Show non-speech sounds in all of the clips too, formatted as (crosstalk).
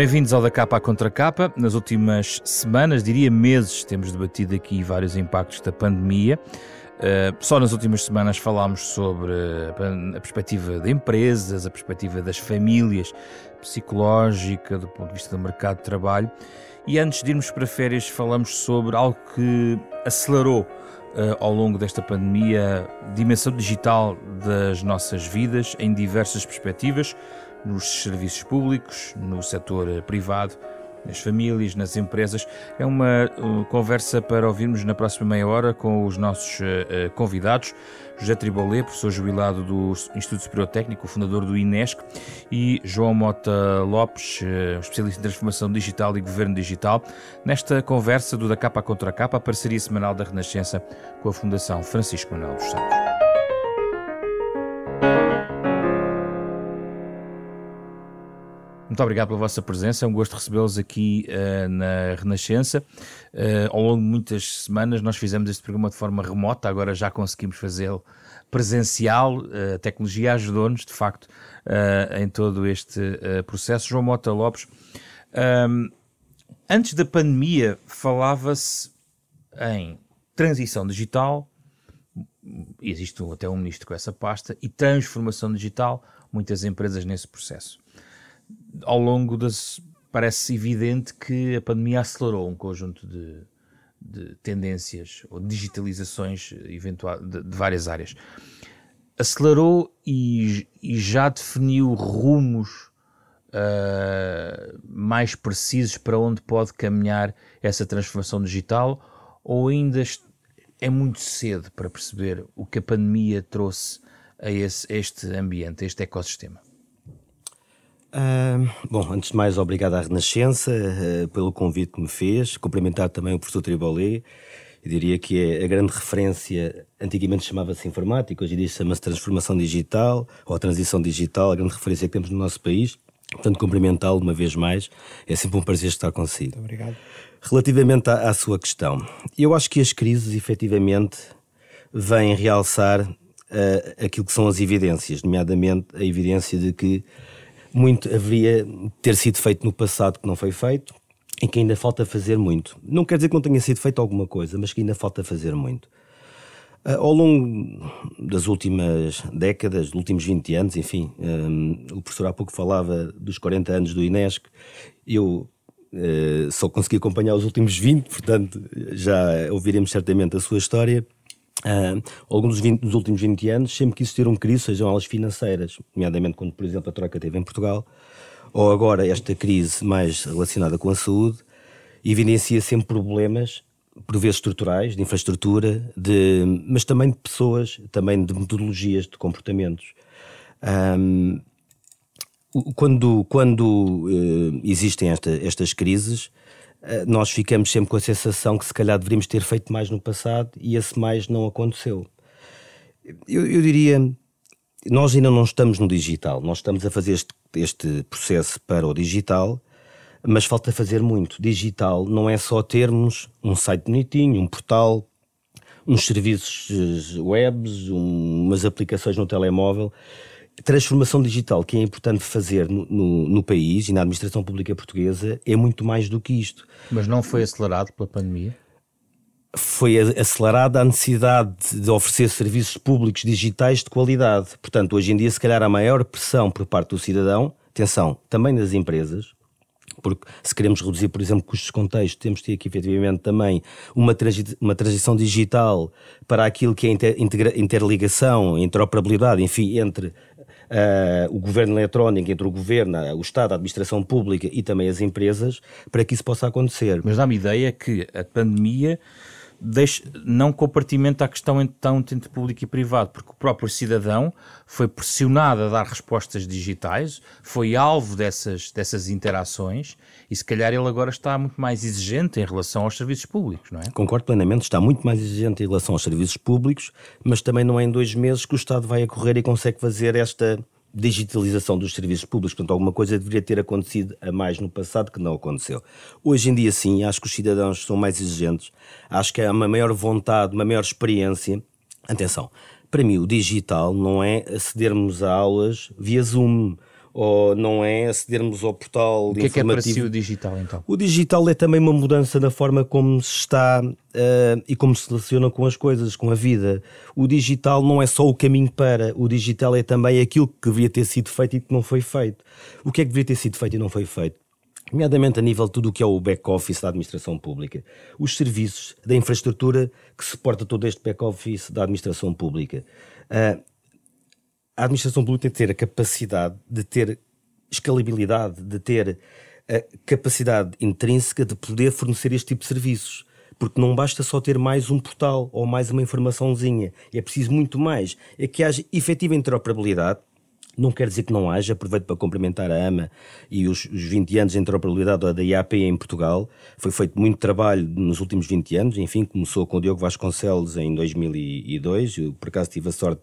Bem-vindos ao da capa à contra capa. Nas últimas semanas, diria meses, temos debatido aqui vários impactos da pandemia. Uh, só nas últimas semanas falámos sobre a perspectiva de empresas, a perspectiva das famílias, psicológica, do ponto de vista do mercado de trabalho. E antes de irmos para férias, falamos sobre algo que acelerou uh, ao longo desta pandemia a dimensão digital das nossas vidas em diversas perspectivas nos serviços públicos, no setor eh, privado, nas famílias, nas empresas. É uma uh, conversa para ouvirmos na próxima meia hora com os nossos uh, convidados. José Tribolé, professor jubilado do Instituto Superior Técnico, fundador do INESC, e João Mota Lopes, especialista em transformação digital e governo digital, nesta conversa do Da Capa Contra Capa, a parceria semanal da Renascença com a Fundação Francisco Manuel dos Santos. Muito obrigado pela vossa presença, é um gosto recebê-los aqui uh, na Renascença. Uh, ao longo de muitas semanas nós fizemos este programa de forma remota, agora já conseguimos fazê-lo presencial. Uh, a tecnologia ajudou-nos, de facto, em todo este processo. João Mota Lopes, um, antes da pandemia falava-se em transição digital, existe até um ministro com essa pasta, e transformação digital, muitas empresas nesse processo ao longo das. Parece evidente que a pandemia acelerou um conjunto de, de tendências ou digitalizações eventual, de, de várias áreas. Acelerou e, e já definiu rumos uh, mais precisos para onde pode caminhar essa transformação digital ou ainda é muito cedo para perceber o que a pandemia trouxe a, esse, a este ambiente, a este ecossistema? Uh, bom, antes de mais, obrigado à Renascença uh, pelo convite que me fez. Cumprimentar também o professor Tribolé. Eu diria que é a grande referência, antigamente chamava-se informática, hoje em dia chama-se transformação digital ou transição digital, a grande referência que temos no nosso país. Portanto, cumprimentá-lo uma vez mais. É sempre um prazer estar consigo. Muito obrigado. Relativamente à, à sua questão, eu acho que as crises, efetivamente, vêm realçar uh, aquilo que são as evidências, nomeadamente a evidência de que muito haveria ter sido feito no passado que não foi feito e que ainda falta fazer muito. Não quer dizer que não tenha sido feito alguma coisa, mas que ainda falta fazer muito. Uh, ao longo das últimas décadas, dos últimos 20 anos, enfim, um, o professor há pouco falava dos 40 anos do INESC, eu uh, só consegui acompanhar os últimos 20, portanto já ouviremos certamente a sua história. Uh, dos, 20, dos, últimos 20 anos, sempre que existiram crises, sejam elas financeiras, nomeadamente quando, por exemplo, a Troika teve em Portugal, ou agora esta crise mais relacionada com a saúde, evidencia sempre problemas, por vezes estruturais, de infraestrutura, de, mas também de pessoas, também de metodologias, de comportamentos. Um, quando quando uh, existem esta, estas crises, nós ficamos sempre com a sensação que se calhar deveríamos ter feito mais no passado e esse mais não aconteceu. Eu, eu diria, nós ainda não estamos no digital, nós estamos a fazer este, este processo para o digital, mas falta fazer muito. Digital não é só termos um site bonitinho, um portal, uns serviços webs, umas aplicações no telemóvel transformação digital que é importante fazer no, no, no, país e na administração pública portuguesa é muito mais do que isto. Mas não foi acelerado pela pandemia? Foi acelerada a necessidade de oferecer serviços públicos digitais de qualidade. Portanto, hoje em dia, se calhar, a maior pressão por parte do cidadão, atenção, também das empresas, porque se queremos reduzir, por exemplo, custos de contexto, temos de ter aqui efetivamente também uma, transi uma transição digital para aquilo que é inter interligação, interoperabilidade, enfim, entre uh, o governo eletrónico, entre o governo, o Estado, a administração pública e também as empresas, para que isso possa acontecer. Mas dá-me ideia que a pandemia deixe, não compartimenta a questão então entre público e privado, porque o próprio cidadão foi pressionado a dar respostas digitais, foi alvo dessas, dessas interações e se calhar ele agora está muito mais exigente em relação aos serviços públicos, não é? Concordo plenamente, está muito mais exigente em relação aos serviços públicos, mas também não é em dois meses que o Estado vai a correr e consegue fazer esta digitalização dos serviços públicos, portanto, alguma coisa deveria ter acontecido a mais no passado que não aconteceu. Hoje em dia, sim, acho que os cidadãos são mais exigentes, acho que há uma maior vontade, uma maior experiência. Atenção, para mim, o digital não é acedermos a aulas via Zoom ou não é acedermos ao portal o que é que é para si o digital então? O digital é também uma mudança na forma como se está uh, e como se relaciona com as coisas, com a vida. O digital não é só o caminho para, o digital é também aquilo que devia ter sido feito e que não foi feito. O que é que devia ter sido feito e não foi feito? nomeadamente a nível de tudo o que é o back-office da administração pública. Os serviços da infraestrutura que suporta todo este back-office da administração pública. Uh, a administração pública tem que ter a capacidade de ter escalabilidade, de ter a capacidade intrínseca de poder fornecer este tipo de serviços. Porque não basta só ter mais um portal ou mais uma informaçãozinha. É preciso muito mais. É que haja efetiva interoperabilidade não quer dizer que não haja, aproveito para cumprimentar a AMA e os, os 20 anos de interoperabilidade da IAP em Portugal. Foi feito muito trabalho nos últimos 20 anos, enfim, começou com o Diogo Vasconcelos em 2002, eu por acaso tive a sorte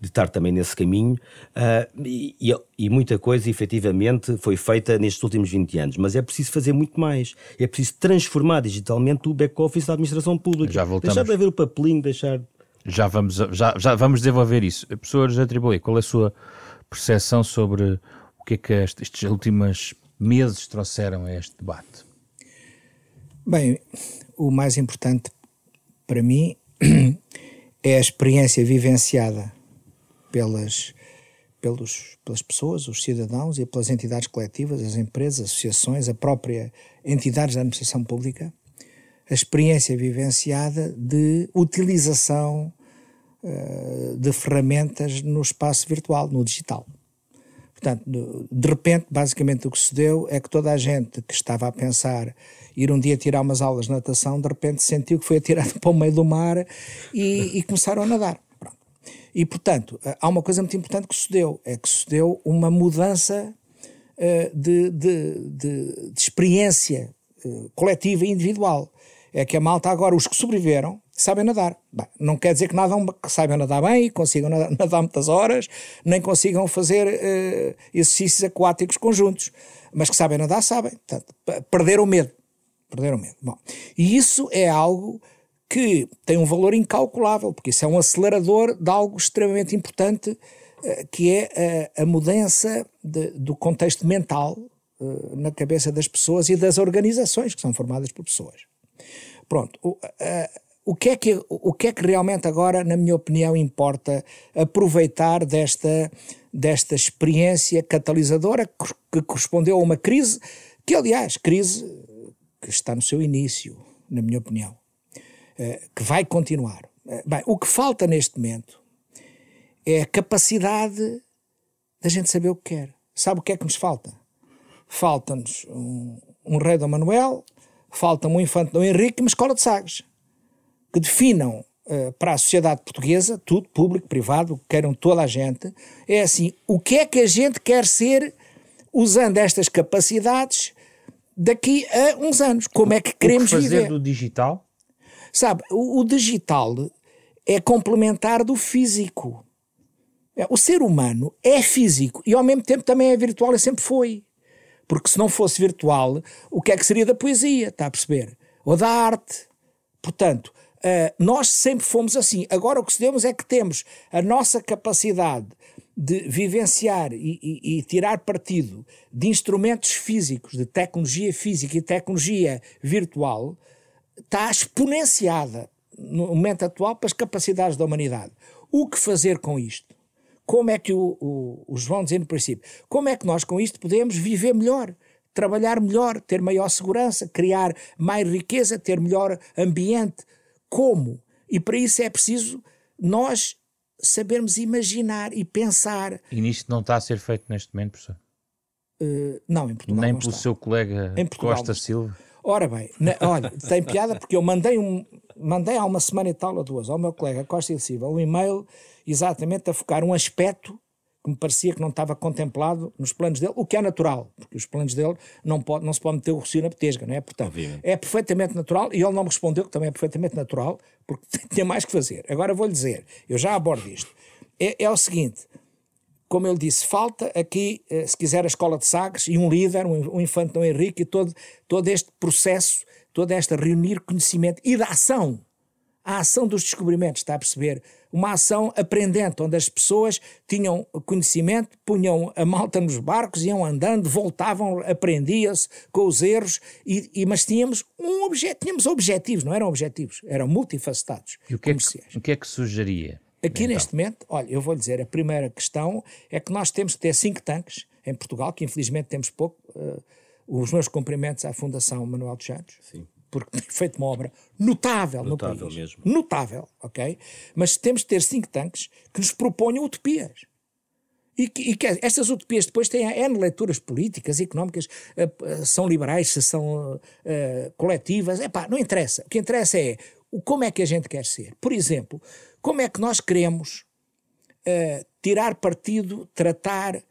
de estar também nesse caminho, uh, e, e, muita coisa efetivamente foi feita nestes últimos 20 anos, mas é preciso fazer muito mais, é preciso transformar digitalmente o back-office da administração pública. Já voltamos. Deixar de haver o papelinho, deixar... Já vamos, já, já vamos desenvolver isso. Professor José Triboli, qual é a sua percepção sobre o que é que estes últimos meses trouxeram a este debate? Bem, o mais importante para mim (clears throat) é a experiência vivenciada pelas, pelos, pelas pessoas, os cidadãos e pelas entidades coletivas, as empresas, associações, a própria entidades da administração pública, a experiência vivenciada de utilização de ferramentas no espaço virtual, no digital. Portanto, de repente, basicamente o que se deu é que toda a gente que estava a pensar ir um dia tirar umas aulas de natação, de repente sentiu que foi atirado (laughs) para o meio do mar e, e começaram a nadar. Pronto. E, portanto, há uma coisa muito importante que se deu, é que se deu uma mudança uh, de, de, de, de, experiência coletiva e individual. É que a malta agora, os que sobreviveram, sabem nadar. Bem, não quer dizer que, nadam, que saibam nadar bem, consigam nadar, (laughs) nadar muitas horas, nem consigam fazer uh, exercícios aquáticos conjuntos, mas que sabem nadar, sabem. Portanto, perderam o medo. Perderam o medo. Bom, e isso é algo que tem um valor incalculável, porque isso é um acelerador de algo extremamente importante, uh, que é a, a mudança de, do contexto mental uh, na cabeça das pessoas e das organizações que são formadas por pessoas. Pronto, o que, é que, o que é que realmente agora, na minha opinião, importa aproveitar desta, desta experiência catalisadora que correspondeu a uma crise, que aliás, crise que está no seu início, na minha opinião, eh, que vai continuar. Eh, bem, o que falta neste momento é a capacidade da gente saber o que quer. Sabe o que é que nos falta? Falta-nos um, um rei Dom Manuel, falta-me um infante Dom Henrique e uma escola de Sagres que definam uh, para a sociedade portuguesa, tudo, público, privado, queiram toda a gente, é assim, o que é que a gente quer ser usando estas capacidades daqui a uns anos? Como é que queremos o que fazer viver? do digital? Sabe, o, o digital é complementar do físico. É, o ser humano é físico e ao mesmo tempo também é virtual e sempre foi. Porque se não fosse virtual, o que é que seria da poesia? Está a perceber? Ou da arte? Portanto, Uh, nós sempre fomos assim. Agora o que se demos é que temos a nossa capacidade de vivenciar e, e, e, tirar partido de instrumentos físicos, de tecnologia física e tecnologia virtual, está exponenciada no momento atual para as capacidades da humanidade. O que fazer com isto? Como é que o, o, o João dizia no princípio, como é que nós com isto podemos viver melhor? Trabalhar melhor, ter maior segurança, criar mais riqueza, ter melhor ambiente, como. E para isso é preciso nós sabermos imaginar e pensar. E nisto não está a ser feito neste momento, professor? Uh, não, em Portugal. Nem não pelo está. seu colega Costa Silva. Ora bem, na, olha, tem piada porque eu mandei um, mandei há uma semana e tal ou duas ao meu colega Costa Silva um e-mail exatamente a focar um aspecto que me parecia que não estava contemplado nos planos dele, o que é natural, porque os planos dele não, pode, não se pode meter o rocio na petesga, não é? Portanto, Obviamente. é perfeitamente natural e ele não me respondeu que também é perfeitamente natural, porque (laughs) tem mais que fazer. Agora vou-lhe dizer, eu já abordo isto. É, é, o seguinte, como ele disse, falta aqui, eh, se quiser, a escola de Sagres e um líder, um, um infante Dom Henrique, e todo, todo este processo, toda esta reunir conhecimento e da ação a ação dos descobrimentos, está a perceber? Uma ação aprendente, onde as pessoas tinham conhecimento, punham a malta nos barcos, iam andando, voltavam, aprendia-se com os erros, e, e, mas tínhamos um objeto, tínhamos objetivos, não eram objetivos, eram multifacetados. E o que, é que, o que é que sugeria? Aqui então. neste momento, olha, eu vou lhe dizer, a primeira questão é que nós temos que ter cinco tanques em Portugal, que infelizmente temos pouco. Uh, os meus cumprimentos à Fundação Manuel dos Santos. Sim porque tem feito uma obra notável, notável no país. Mesmo. Notável, ok? Mas temos de ter think tanks que nos proponham utopias. E que, e que estas utopias depois têm N leituras políticas, económicas, uh, são liberais, se são uh, coletivas, epá, não interessa. O que interessa é o, como é que a gente quer ser. Por exemplo, como é que nós queremos uh, tirar partido, tratar,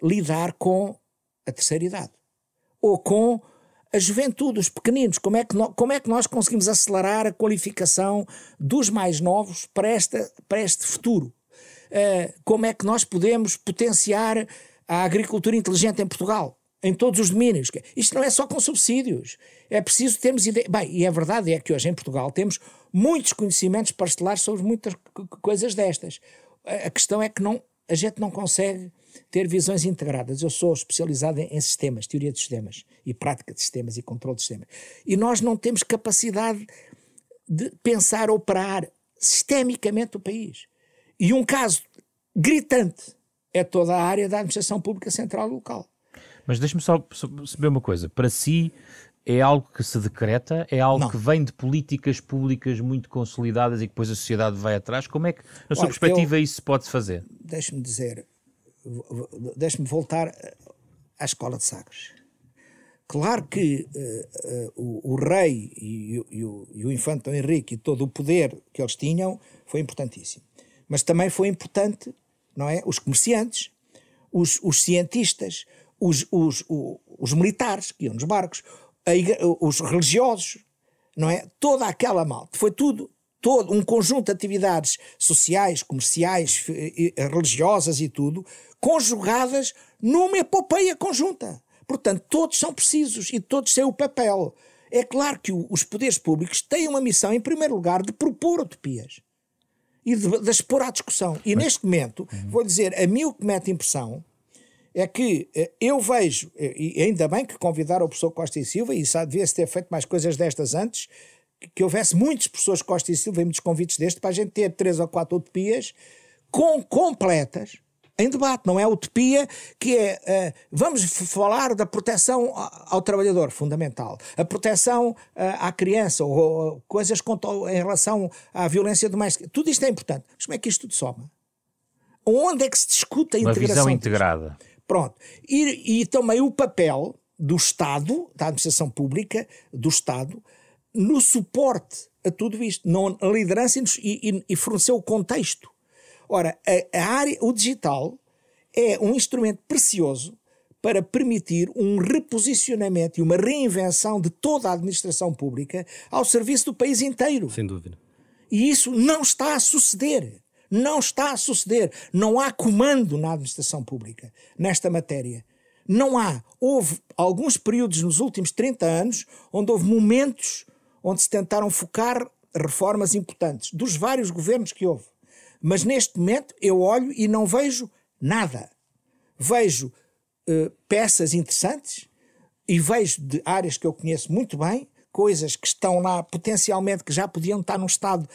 lidar com a terceira idade. Ou com a juventude, os pequeninos, como é, que no, como é que nós conseguimos acelerar a qualificação dos mais novos para, esta, para este futuro? Uh, como é que nós podemos potenciar a agricultura inteligente em Portugal? Em todos os domínios. Isto não é só com subsídios. É preciso termos ideia. Bem, e a verdade é que hoje em Portugal temos muitos conhecimentos parcelares sobre muitas coisas destas. A questão é que não, a gente não consegue ter visões integradas. Eu sou especializado em, sistemas, teoria de sistemas e prática de sistemas e controle de sistemas. E nós não temos capacidade de pensar, operar sistemicamente o país. E um caso gritante é toda a área da administração pública central local. Mas deixe-me só saber uma coisa. Para si, é algo que se decreta? É algo não. que vem de políticas públicas muito consolidadas e que depois a sociedade vai atrás? Como é que, na sua Olha, perspectiva, eu, isso se pode fazer? Deixe-me dizer, deixe-me voltar à escola de Sagres. Claro que uh, uh, o, o, rei e, e, o, e o infante Dom Henrique e todo o poder que eles tinham foi importantíssimo. Mas também foi importante, não é? Os comerciantes, os, os cientistas, os, os, os, os, militares que iam nos barcos, igreja, os religiosos, não é? Toda aquela malta. Foi tudo todo um conjunto de atividades sociais, comerciais, religiosas e tudo, conjugadas numa epopeia conjunta. Portanto, todos são precisos e todos têm o papel. É claro que os poderes públicos têm uma missão, em primeiro lugar, de propor utopias e de, de expor à discussão. E Mas... neste momento, uhum. vou dizer, a mim o que mete impressão é que eh, eu vejo, e ainda bem que convidaram o professor Costa e Silva, e isso devia-se ter feito mais coisas destas antes, que houvesse muitos professores Costa e Silva e muitos convites destes para a gente ter três ou quatro utopias com, completas em debate, não é utopia que é uh, vamos falar da proteção ao trabalhador, fundamental, a proteção uh, à criança ou, ou coisas em relação à violência doméstica, tudo isto é importante. Mas como é que isto tudo soma? Onde é que se discute a Uma integração? Uma visão integrada. Pronto. E, e também o papel do Estado, da administração pública, do Estado, no suporte a tudo isto, não, a liderança e, e, e fornecer o contexto. Ora, a, a área, o digital é um instrumento precioso para permitir um reposicionamento e uma reinvenção de toda a administração pública ao serviço do país inteiro. Sem dúvida. E isso não está a suceder. Não está a suceder. Não há comando na administração pública nesta matéria. Não há. Houve alguns períodos nos últimos 30 anos onde houve momentos onde se tentaram focar reformas importantes, dos vários governos que houve. Mas neste momento eu olho e não vejo nada. Vejo uh, peças interessantes e vejo de áreas que eu conheço muito bem, coisas que estão lá potencialmente que já podiam estar num estado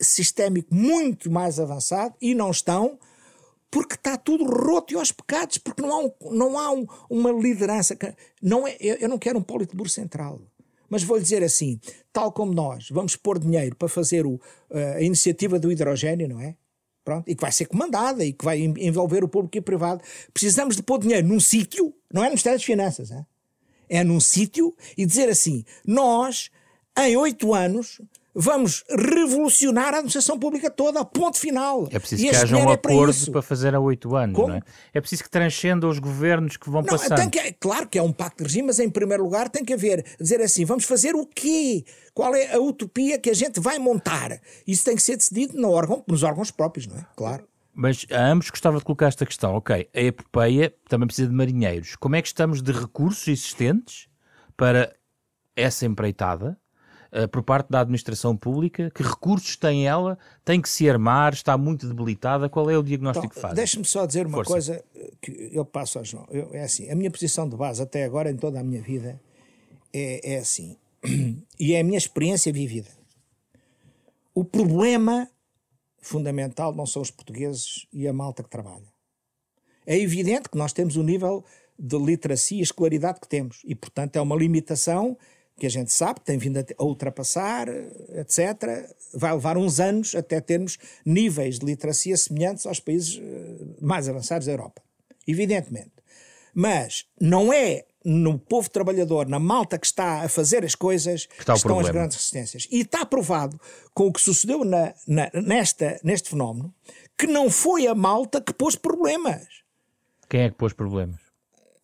sistémico muito mais avançado e não estão porque está tudo roto e aos pecados, porque não há, um, não há um, uma liderança. Que, não é, eu não quero um politburo central. Mas vou-lhe dizer assim: tal como nós vamos pôr dinheiro para fazer o, eh, a iniciativa do hidrogênio, não é? Pronto, e que vai ser comandada e que vai envolver o público e o privado. Precisamos de pôr dinheiro num sítio, não é no Ministério das Finanças, é, é num sítio e dizer assim: nós, em oito anos, vamos revolucionar a administração pública toda, ponto final. É preciso e que haja um é acordo para, para, fazer a oito anos, Como? não é? É preciso que transcenda os governos que vão não, passando. Que, claro que é um pacto de regime, mas em primeiro lugar tem que haver, dizer assim, vamos fazer o quê? Qual é a utopia que a gente vai montar? Isso tem que ser decidido no órgão, nos órgãos próprios, não é? Claro. Mas a ambos gostava de colocar esta questão. Ok, a epopeia também precisa de marinheiros. Como é que estamos de recursos existentes para essa empreitada? Uh, por parte da administração pública? Que recursos tem ela? Tem que se armar? Está muito debilitada? Qual é o diagnóstico então, que faz? Deixe-me só dizer uma Força. coisa que eu passo ao João. Eu, é assim, a minha posição de base até agora em toda a minha vida é, é assim. (clears throat) E é a minha experiência vivida. O problema fundamental não são os portugueses e a malta que trabalha. É evidente que nós temos o nível de literacia e escolaridade que temos e, portanto, é uma limitação que a gente sabe tem vindo a ultrapassar, etc. Vai levar uns anos até termos níveis de literacia semelhantes aos países eh, mais avançados da Europa. Evidentemente. Mas não é no povo trabalhador, na malta que está a fazer as coisas, que, que estão as grandes resistências. E está provado com o que sucedeu na, na, nesta, neste fenómeno que não foi a malta que pôs problemas. Quem é que pôs problemas?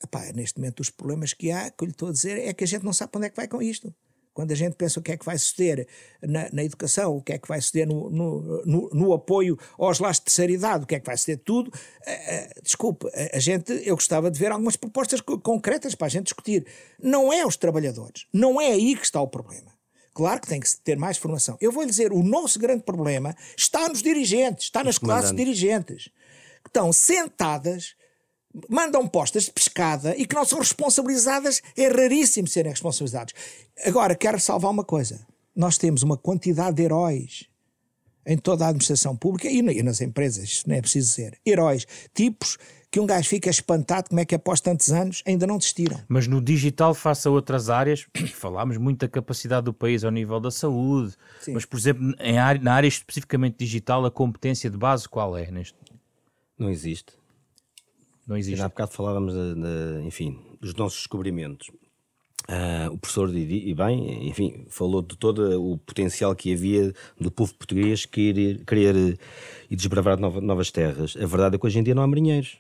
Epá, neste momento, os problemas que há, que eu lhe estou a dizer, é que a gente não sabe para onde é que vai com isto. Quando a gente pensa o que é que vai suceder na, na educação, o que é que vai suceder no, no, no, no, apoio aos lares de terceira idade, o que é que vai suceder tudo, uh, uh, desculpe, a, a, gente, eu gostava de ver algumas propostas concretas para a gente discutir. Não é os trabalhadores, não é aí que está o problema. Claro que tem que ter mais formação. Eu vou lhe dizer, o nosso grande problema está nos dirigentes, está nas classes dirigentes, que estão sentadas mandam postas de pescada e que não são responsabilizadas, é raríssimo serem responsabilizados. Agora, quero salvar uma coisa. Nós temos uma quantidade de heróis em toda a administração pública e nas empresas, não é preciso dizer. Heróis, tipos que um gajo fica espantado como é que após tantos anos ainda não desistiram. Mas no digital, face a outras áreas, (coughs) falámos muito da capacidade do país ao nível da saúde, Sim. mas, por exemplo, em área, na área especificamente digital, a competência de base qual é? Neste? Não existe. Não existe. Já há bocado falávamos, de, de, enfim, dos nossos descobrimentos. Uh, o professor, e bem, enfim, falou de todo o potencial que havia do povo português querer, querer e desbravar novas terras. A verdade é que hoje em dia não há marinheiros.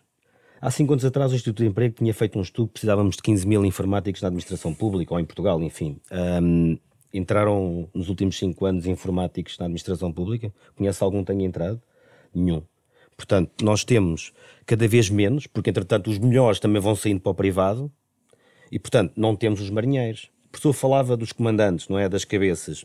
Há cinco anos atrás, o Instituto de Emprego tinha feito um estudo, precisávamos de 15 mil informáticos na administração pública ou em Portugal, enfim. Um, entraram nos últimos cinco anos informáticos na administração pública? Conhece algum que tenha entrado? Nenhum. Portanto, nós temos cada vez menos, porque entretanto os melhores também vão saindo para o privado, e portanto não temos os marinheiros. O professor falava dos comandantes, não é? Das cabeças.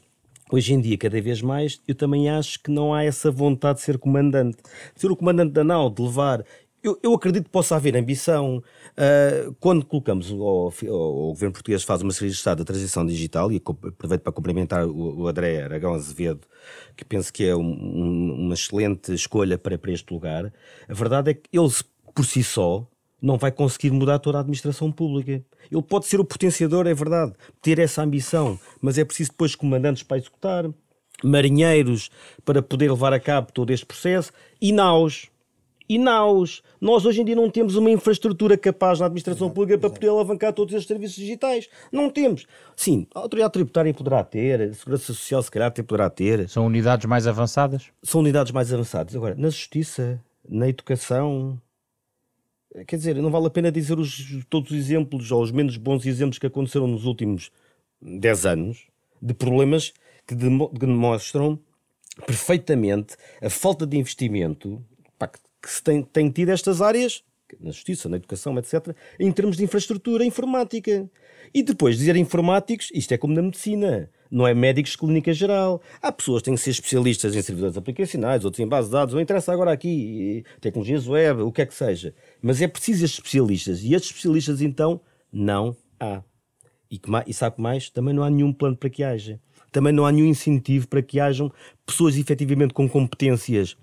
Hoje em dia, cada vez mais, eu também acho que não há essa vontade de ser comandante. De ser o comandante da nau, de levar eu, eu, acredito que possa haver ambição. Uh, quando colocamos, o, o, o, governo português faz uma série de Estado da transição digital, e aproveito para cumprimentar o, o André Aragão Azevedo, que penso que é um, um, uma excelente escolha para, para este lugar. A verdade é que ele, por si só, não vai conseguir mudar toda a administração pública. Ele pode ser o potenciador, é verdade, ter essa ambição, mas é preciso depois comandantes para executar, marinheiros para poder levar a cabo todo este processo e naus e naus. Nós hoje em dia não temos uma infraestrutura capaz na administração pública para poder alavancar todos estes serviços digitais. Não temos. Sim, a autoridade tributária poderá ter, a segurança social se calhar poderá ter. São unidades mais avançadas? São unidades mais avançadas. Agora, na justiça, na educação, quer dizer, não vale a pena dizer os, todos os exemplos ou os menos bons exemplos que aconteceram nos últimos 10 anos de problemas que, demonstram perfeitamente a falta de investimento pá, que que se tem, tem tido estas áreas, na justiça, na educação, etc., em termos de infraestrutura informática. E depois dizer informáticos, isto é como na medicina, não é médicos de clínica geral. Há pessoas que têm que ser especialistas em servidores aplicacionais, outros em base de dados, não interessa agora aqui, tecnologias web, o que é que seja. Mas é preciso estes especialistas. E estes especialistas, então, não há. E, que, e sabe mais? Também não há nenhum plano para que haja. Também não há nenhum incentivo para que hajam pessoas efetivamente com competências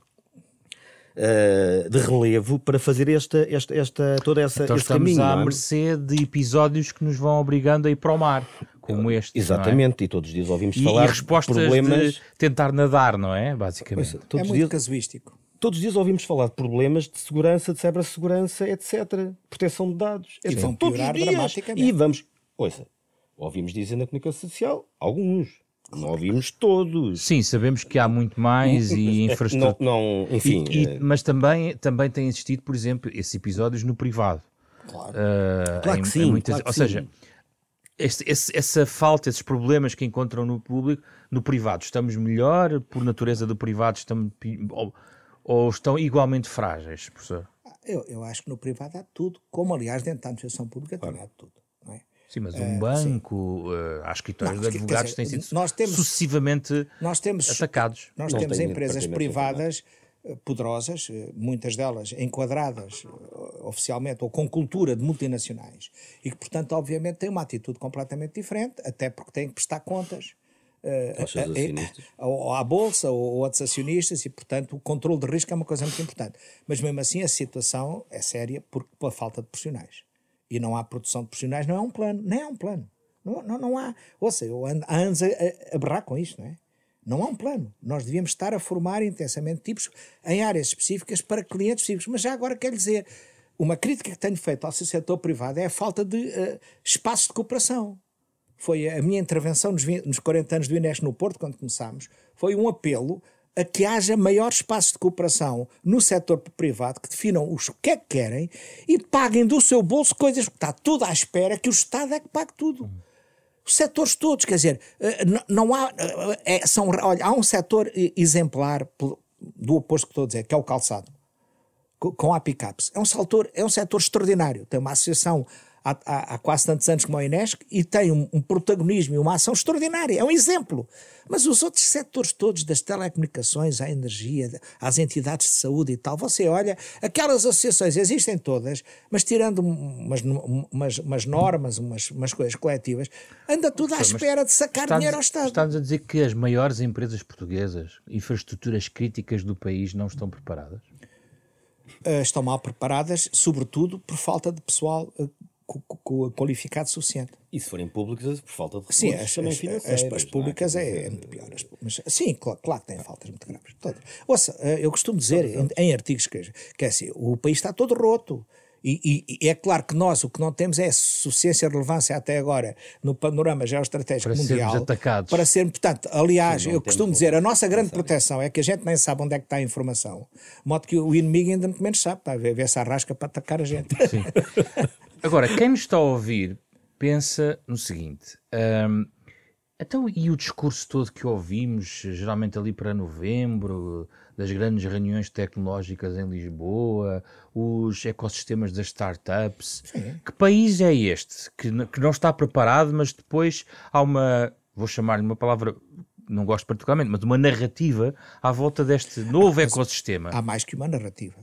uh, de relevo para fazer esta, esta, esta, toda essa, então esse estamos caminho. à é? mercê de episódios que nos vão obrigando a ir para o mar, como este. É? Exatamente, é? e todos os dias ouvimos e, falar e respostas de problemas. De tentar nadar, não é? Basicamente. Pois, todos é muito dias... casuístico todos os dias ouvimos falar de problemas de segurança, de cibersegurança, etc. Proteção de dados. E vão todos os dias. dramaticamente. E vamos, ouça, ouvimos dizer na comunicação social, alguns, não ouvimos todos. Sim, sabemos que há muito mais e infraestrutura. (laughs) Não, não, enfim. E, e, é- mas também, também tem existido, por exemplo, esses episódios no privado. Claro. Uh, claro que em, sim. Em muitas, claro ou seja, esse, esse, essa falta, esses problemas que encontram no público, no privado, estamos melhor por natureza do privado, estamos, ou, ou estão igualmente frágeis, professor? Eu, eu acho que no privado há tudo, como aliás dentro da administração pública claro. também há tudo. Sim, mas um uh, banco, uh, há escritórios não, de advogados que têm sido nós temos, sucessivamente nós temos, atacados. Nós não temos empresas privadas eh, poderosas, muitas delas enquadradas oficialmente ou com cultura de multinacionais, e que, portanto, obviamente têm uma atitude completamente diferente, até porque têm que prestar contas ou à bolsa ou outros acionistas e, portanto, o controle de risco é uma coisa muito importante. Mas mesmo assim a situação é séria por, pela falta de profissionais e não há produção de profissionais, não é um plano, nem é um plano. Não, não, não há. Ouça, eu ando, há anos a, a, a berrar com isto, não é? Não há um plano. Nós devíamos estar a formar intensamente tipos em áreas específicas para clientes específicos. Mas já agora quero dizer, uma crítica que tenho feito ao setor privado é a falta de uh, espaços de cooperação. Foi a minha intervenção nos, 20, nos 40 anos do Inés no Porto, quando começámos, foi um apelo a que haja maior espaço de cooperação no setor privado, que definam os que é que querem e paguem do seu bolso coisas que está tudo à espera que o Estado é que pague tudo. Os setores todos, quer dizer, eh, não há. Eh, é, são, olha, há um setor exemplar do oposto que estou a dizer, que é o calçado, com a picapes. É um setor, é um setor extraordinário. Tem uma associação há, há, há quase tantos anos como a Inesc e tem um, um, protagonismo e uma ação extraordinária, é um exemplo. Mas os outros setores todos, das telecomunicações, à energia, às entidades de saúde e tal, você olha, aquelas associações existem todas, mas tirando umas, umas, umas normas, umas, umas coisas coletivas, anda tudo à espera de sacar dinheiro ao Estado. Estamos a dizer que as maiores empresas portuguesas, infraestruturas críticas do país, não estão preparadas? Uh, estão mal preparadas, sobretudo por falta de pessoal uh, qualificado suficiente. E se forem públicas, por falta de recursos sim, as, também financeiros. As, as, as públicas é, é, muito pior. As, mas, sim, claro, claro que têm faltas muito graves. Todas. Ouça, eh, eu costumo dizer em, em, artigos que, que é assim, o país está todo roto. E, e, e, é claro que nós o que não temos é suficiência e relevância até agora no panorama geoestratégico para mundial sermos atacados. para ser, portanto, aliás, eu costumo dizer, a nossa grande proteção é que a gente nem sabe onde é que está a informação, de modo que o inimigo ainda muito menos sabe, para ver, ver se arrasca para atacar a gente. Sim. (laughs) Agora, quem nos está a ouvir pensa no seguinte: um, então, e o discurso todo que ouvimos, geralmente ali para novembro, das grandes reuniões tecnológicas em Lisboa, os ecossistemas das startups, Sim. que país é este que, que não está preparado, mas depois há uma, vou chamar-lhe uma palavra não gosto particularmente, mas uma narrativa à volta deste novo ecossistema. Há mais que uma narrativa.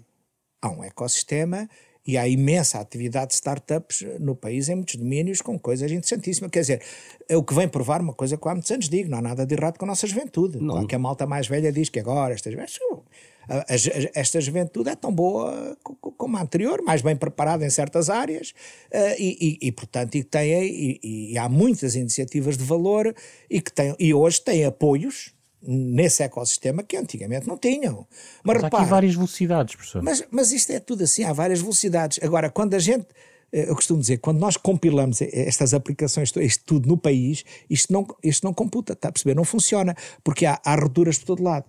Há um ecossistema e há imensa atividade de startups no país em muitos domínios com coisas interessantíssimas. Quer dizer, é o que vem provar uma coisa que há muitos anos digo: não há nada de errado com a nossa juventude. Não. Claro que a malta mais velha diz que agora esta, esta juventude é tão boa como a anterior, mais bem preparada em certas áreas eh, e, e, e portanto, e, tem, e, e, há muitas iniciativas de valor e que tem, e hoje têm apoios nesse ecossistema que antigamente não tinham. Mas, mas repara, há aqui várias velocidades, professor. Mas, mas isto é tudo assim, há várias velocidades. Agora, quando a gente, eh, eu costumo dizer, quando nós compilamos estas aplicações, isto tudo no país, isto não, isto não computa, está a perceber? Não funciona, porque há, há rupturas por todo lado.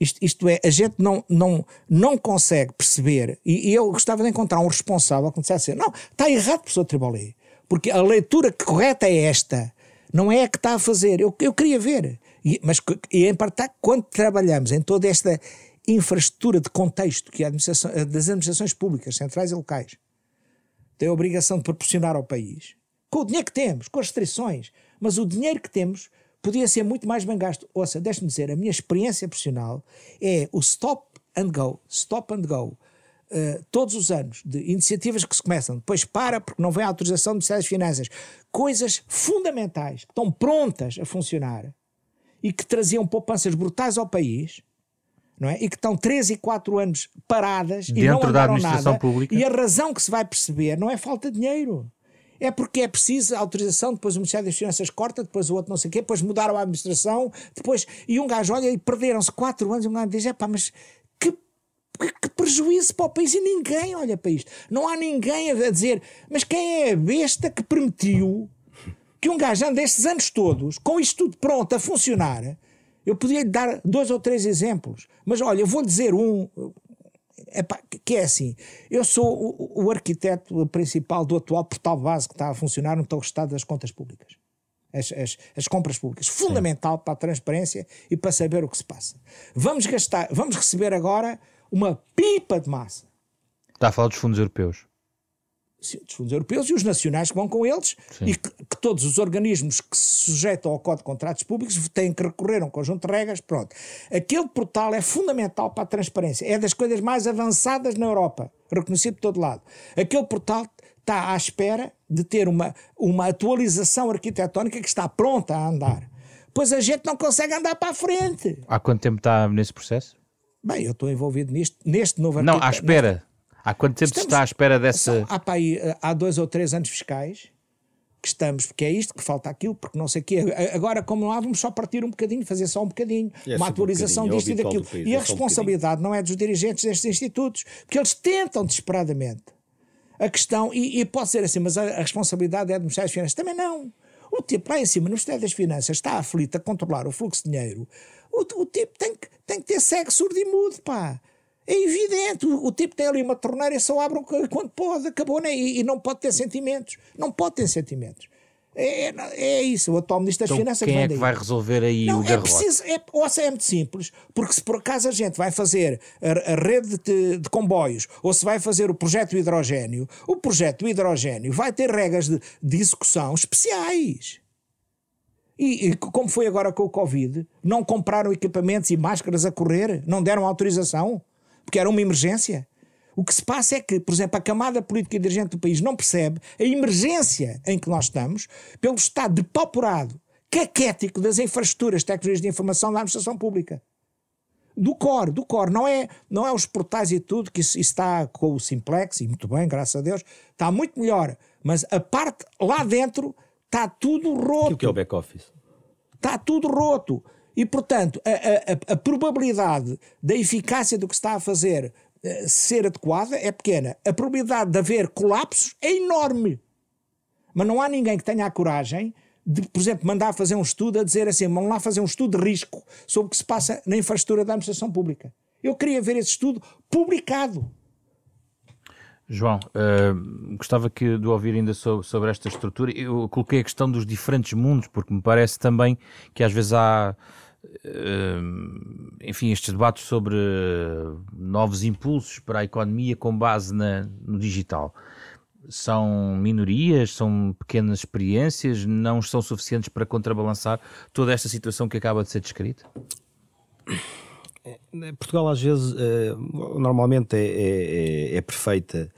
Isto, isto, é, a gente não, não, não consegue perceber, e, e eu gostava de encontrar um responsável que me dissesse assim, não, está errado, professor Tribolé, porque a leitura correta é esta, não é a que está a fazer. Eu, eu queria ver. E, mas e em parte, quando trabalhamos em toda esta infraestrutura de contexto que a administração, das administrações públicas, centrais e locais, tem a obrigação de proporcionar ao país, com o dinheiro que temos, com as restrições, mas o dinheiro que temos podia ser muito mais bem gasto. Ouça, deixe-me dizer, a minha experiência profissional é o stop and go, stop and go, uh, todos os anos, de iniciativas que se começam, depois para porque não vem a autorização do Ministério das Finanças, coisas fundamentais que estão prontas a funcionar e que traziam poupanças brutais ao país. Não é? E que estão 3 e 4 anos paradas Dentro e não da administração nada, pública. E a razão que se vai perceber não é falta de dinheiro. É porque é preciso autorização, depois o Ministério das Finanças corta, depois o outro não sei o quê, depois mudaram a administração, depois. E um gajo olha e perderam-se 4 anos, e um gajo diz: é pá, mas que, que, prejuízo para o país e ninguém olha para isto. Não há ninguém a dizer, mas quem é a besta que permitiu que um gajo ande estes anos todos com isto tudo pronto a funcionar? Eu podia lhe dar dois ou três exemplos, mas olha, eu vou dizer um. Epá, que é assim, eu sou o, o, arquiteto principal do atual portal base que está a funcionar no estado das contas públicas. As, as, as, compras públicas. Fundamental Sim. para a transparência e para saber o que se passa. Vamos gastar, vamos receber agora uma pipa de massa. Está a falar dos fundos europeus. Dos fundos europeus e os nacionais que vão com eles Sim. e que, que, todos os organismos que se sujeitam ao Código de Contratos Públicos têm que recorrer a um conjunto de regras, pronto. Aquele portal é fundamental para a transparência, é das coisas mais avançadas na Europa, reconhecido de todo lado. Aquele portal está à espera de ter uma, uma atualização arquitetónica que está pronta a andar. Pois a gente não consegue andar para a frente. Há quanto tempo está nesse processo? Bem, eu estou envolvido nisto, neste novo Não, à espera. Há quanto tempo Estamos, está à espera dessa. Há, para aí, há dois ou três anos fiscais que estamos, porque é isto, que falta aquilo, porque não sei o quê. Agora, como lá, vamos só partir um bocadinho, fazer só um bocadinho, é uma atualização um disto e daquilo. País, e a é responsabilidade um não é dos dirigentes destes institutos, porque eles tentam desesperadamente. A questão, e, e pode ser assim, mas a, a responsabilidade é do Ministério das Finanças. Também não. O tipo lá em cima, no Ministério das Finanças, está aflito a controlar o fluxo de dinheiro. O, o tipo tem que, tem que ter cego, surdo e mudo, pá. É evidente, o, o, tipo tem ali uma torneira e só abre quando pode, acabou, né? e, e não pode ter sentimentos. Não pode ter sentimentos. É, é, é isso, o atual Ministro das então, Finanças quem é que vai resolver aí não, o garrote? É preciso, é, ou seja, é muito simples, porque se por acaso a gente vai fazer a, a rede de, de, comboios ou se vai fazer o projeto hidrogênio, o projeto hidrogênio vai ter regras de, de execução especiais. E, e, como foi agora com o Covid, não compraram equipamentos e máscaras a correr, não deram autorização porque era uma emergência. O que se passa é que, por exemplo, a camada política e dirigente do país não percebe a emergência em que nós estamos pelo estado depauperado, caquético das infraestruturas, tecnologias de informação da administração pública. Do core, do core, não é, não é os portais e tudo, que isso, isso está com o Simplex, e muito bem, graças a Deus, está muito melhor, mas a parte lá dentro está tudo roto. O que é o back-office? Está tudo roto. E, portanto, a, a, a, probabilidade da eficácia do que está a fazer uh, ser adequada é pequena. A probabilidade de haver colapsos é enorme. Mas não há ninguém que tenha a coragem de, por exemplo, mandar fazer um estudo a dizer assim: vamos lá fazer um estudo de risco sobre o que se passa na infraestrutura da administração pública. Eu queria ver esse estudo publicado. João, uh, gostava que, de ouvir ainda sobre, sobre, esta estrutura. Eu coloquei a questão dos diferentes mundos, porque me parece também que às vezes há enfim, estes debates sobre novos impulsos para a economia com base na, no digital. São minorias, são pequenas experiências, não são suficientes para contrabalançar toda esta situação que acaba de ser descrita? É, Portugal às vezes, eh, normalmente é, é, é, é perfeita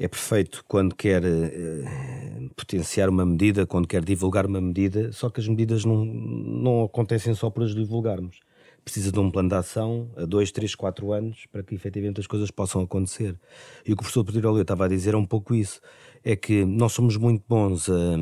é perfeito quando quer uh, potenciar uma medida, quando quer divulgar uma medida, só que as medidas não, não acontecem só por as divulgarmos. Precisa de um plano de ação a dois, três, quatro anos para que efetivamente as coisas possam acontecer. E o que o professor Pedro Olho estava a dizer é um pouco isso: é que nós somos muito bons a,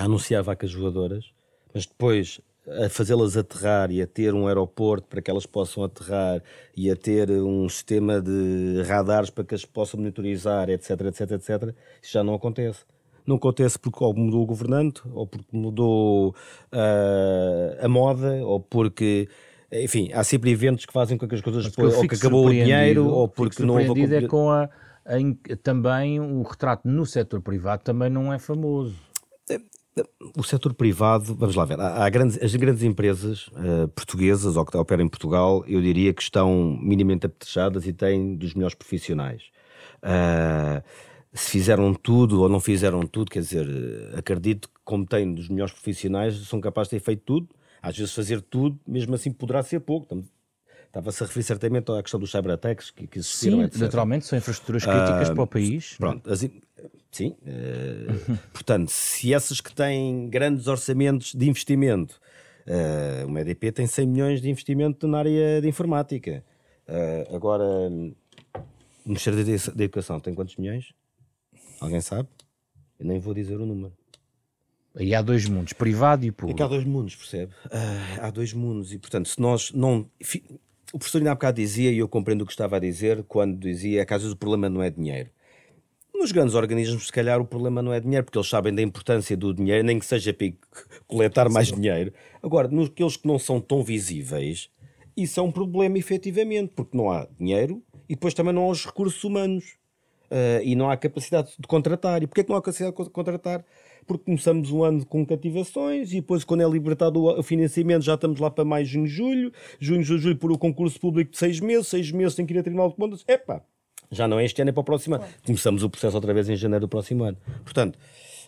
a anunciar vacas voadoras, mas depois a fazê-las aterrar e a ter um aeroporto para que elas possam aterrar e a ter um sistema de radares para que as possam monitorizar, etc, etc, etc, isso já não acontece. Não acontece porque ou mudou o governante, ou porque mudou uh, a moda, ou porque enfim, há sempre eventos que fazem com que as coisas depois, ou que acabou o dinheiro, ou porque não houve a... é com a, a, também o retrato no setor privado também não é famoso. O setor privado, vamos lá ver, há, há grandes, as grandes empresas uh, portuguesas ou que operam em Portugal, eu diria que estão minimamente apetrechadas e têm dos melhores profissionais. Uh, se fizeram tudo ou não fizeram tudo, quer dizer, acredito que, como têm dos melhores profissionais, são capazes de ter feito tudo. Às vezes, fazer tudo, mesmo assim, poderá ser pouco. Estava-se a referir certamente à questão dos cyberattacks que, que existiram. Sim, etc. naturalmente, são infraestruturas críticas uh, para o país. Pronto, as, Sim. Uh, portanto, se essas que têm grandes orçamentos de investimento, uh, uma EDP tem 100 milhões de investimento na área de informática. Uh, agora, o Ministério da Educação tem quantos milhões? Alguém sabe? Eu nem vou dizer o número. Aí há dois mundos, privado e público. É que há dois mundos, percebe? há dois mundos e, portanto, se nós não. O professor ainda há bocado dizia, e eu compreendo o que estava a dizer, quando dizia que às vezes o problema não é dinheiro. Nos grandes organismos, se calhar, o problema não é dinheiro, porque eles sabem da importância do dinheiro, nem que seja para coletar mais Sim. dinheiro. Agora, naqueles que não são tão visíveis, isso é um problema efetivamente, porque não há dinheiro e depois também não há os recursos humanos. Uh, e não há capacidade de contratar. E porquê que não há capacidade de contratar? Porque começamos um ano com cativações e depois, quando é libertado o financiamento, já estamos lá para mais junho, julho. Junho, julho, julho, por o concurso público de seis meses. Seis meses tem que ir a Tribunal de Contas. Epá, Já não é este ano, é para o próximo ano. Começamos o processo outra vez em janeiro do próximo ano. Portanto,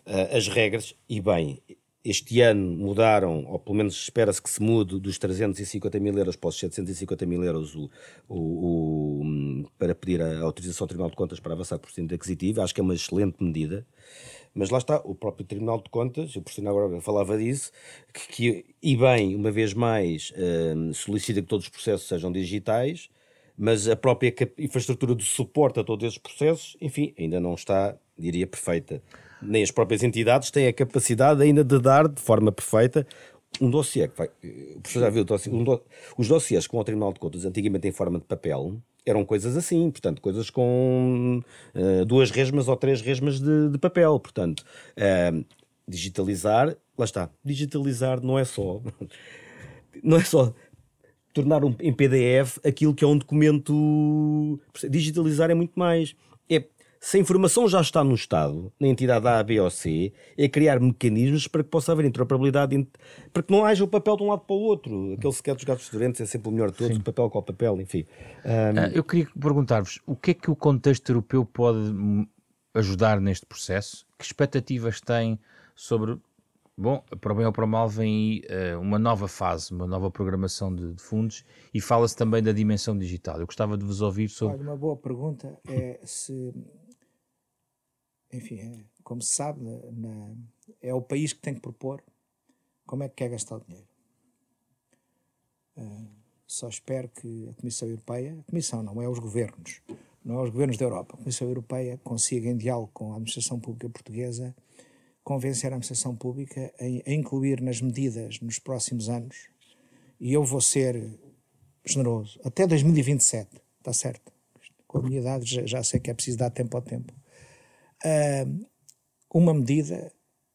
uh, as regras, e bem, este ano mudaram, ou pelo menos espera-se que se mude, dos 350 mil euros para os 750 mil euros o, o, o, para pedir a autorização ao Tribunal de Contas para avançar por cento aquisitivo. Acho que é uma excelente medida. Mas lá está, o próprio Tribunal de Contas, o professor agora falava disso, que, que, e bem, uma vez mais, uh, solicita que todos os processos sejam digitais, mas a própria infraestrutura de suporte a todos esses processos, enfim, ainda não está, diria, perfeita nem as próprias entidades têm a capacidade ainda de dar de forma perfeita um dossiê. O professor já viu um do, os dossiês com o Tribunal de Contas, antigamente em forma de papel, eram coisas assim, portanto, coisas com uh, duas resmas ou três resmas de, de papel. Portanto, uh, digitalizar, lá está, digitalizar não é só. (laughs) Não é só tornar um, em PDF aquilo que é um documento. Digitalizar é muito mais. É se a informação já está no Estado, na entidade A, B ou C, é criar mecanismos para que possa haver interoperabilidade, para que não haja o papel de um lado para o outro. Aquele sequer dos gatos doentes é sempre o melhor de todos, Sim. papel com papel, enfim. Um... Ah, eu queria perguntar-vos, o que é que o contexto europeu pode ajudar neste processo? Que expectativas tem sobre Bom, para bem ou para mal vem aí uh, uma nova fase, uma nova programação de, de fundos e fala-se também da dimensão digital. Eu gostava de vos ouvir sobre. Olha, uma boa pergunta é se enfim, é, como se sabe, na, é o país que tem que propor como é que quer gastar o dinheiro. Uh, só espero que a Comissão Europeia, a Comissão não é os governos, não é os governos da Europa, a Comissão Europeia consiga, em diálogo com a Administração Pública Portuguesa, convencer a Administração Pública a, a incluir nas medidas nos próximos anos, e eu vou ser generoso, até 2027, está certo? Com a minha idade já, já sei que é preciso dar tempo ao tempo uh, uma medida,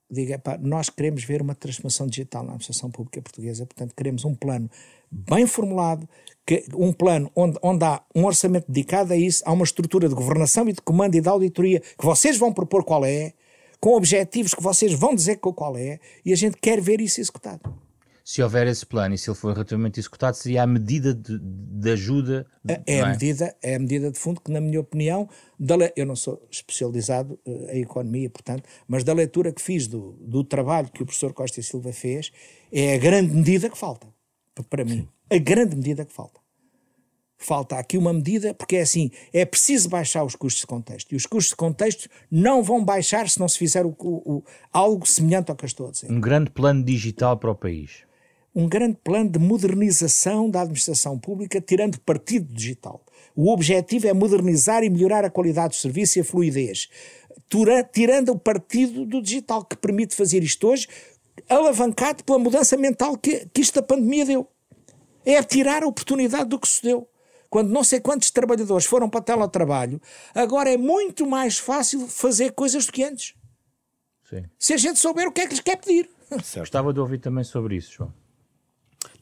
diga, pá, nós queremos ver uma transformação digital na administração pública portuguesa, portanto queremos um plano bem formulado, que, um plano onde, onde há um orçamento dedicado a isso, há uma estrutura de governação e de comando e de auditoria que vocês vão propor qual é, com objetivos que vocês vão dizer qual é, e a gente quer ver isso executado se houver esse plano e se ele for relativamente executado, seria a medida de, de ajuda. É, é, a é? medida, é a medida de fundo que, na minha opinião, da, eu não sou especializado uh, em economia, portanto, mas da leitura que fiz do, do trabalho que o professor Costa e Silva fez, é a grande medida que falta, para mim. A grande medida que falta. Falta aqui uma medida, porque é assim, é preciso baixar os custos de contexto. E os custos de contexto não vão baixar se não se fizer o, o, o, algo semelhante ao que eu estou a dizer. Um grande plano digital para o país um grande plano de modernização da administração pública, tirando partido digital. O objetivo é modernizar e melhorar a qualidade do serviço e a fluidez, tirando o partido do digital, que permite fazer isto hoje, alavancado pela mudança mental que, que isto da pandemia deu. É tirar a oportunidade do que se deu. Quando não sei quantos trabalhadores foram para teletrabalho, agora é muito mais fácil fazer coisas do que antes. Sim. Se a gente souber o que é que lhes quer pedir. Certo. Gostava de ouvir também sobre isso, João.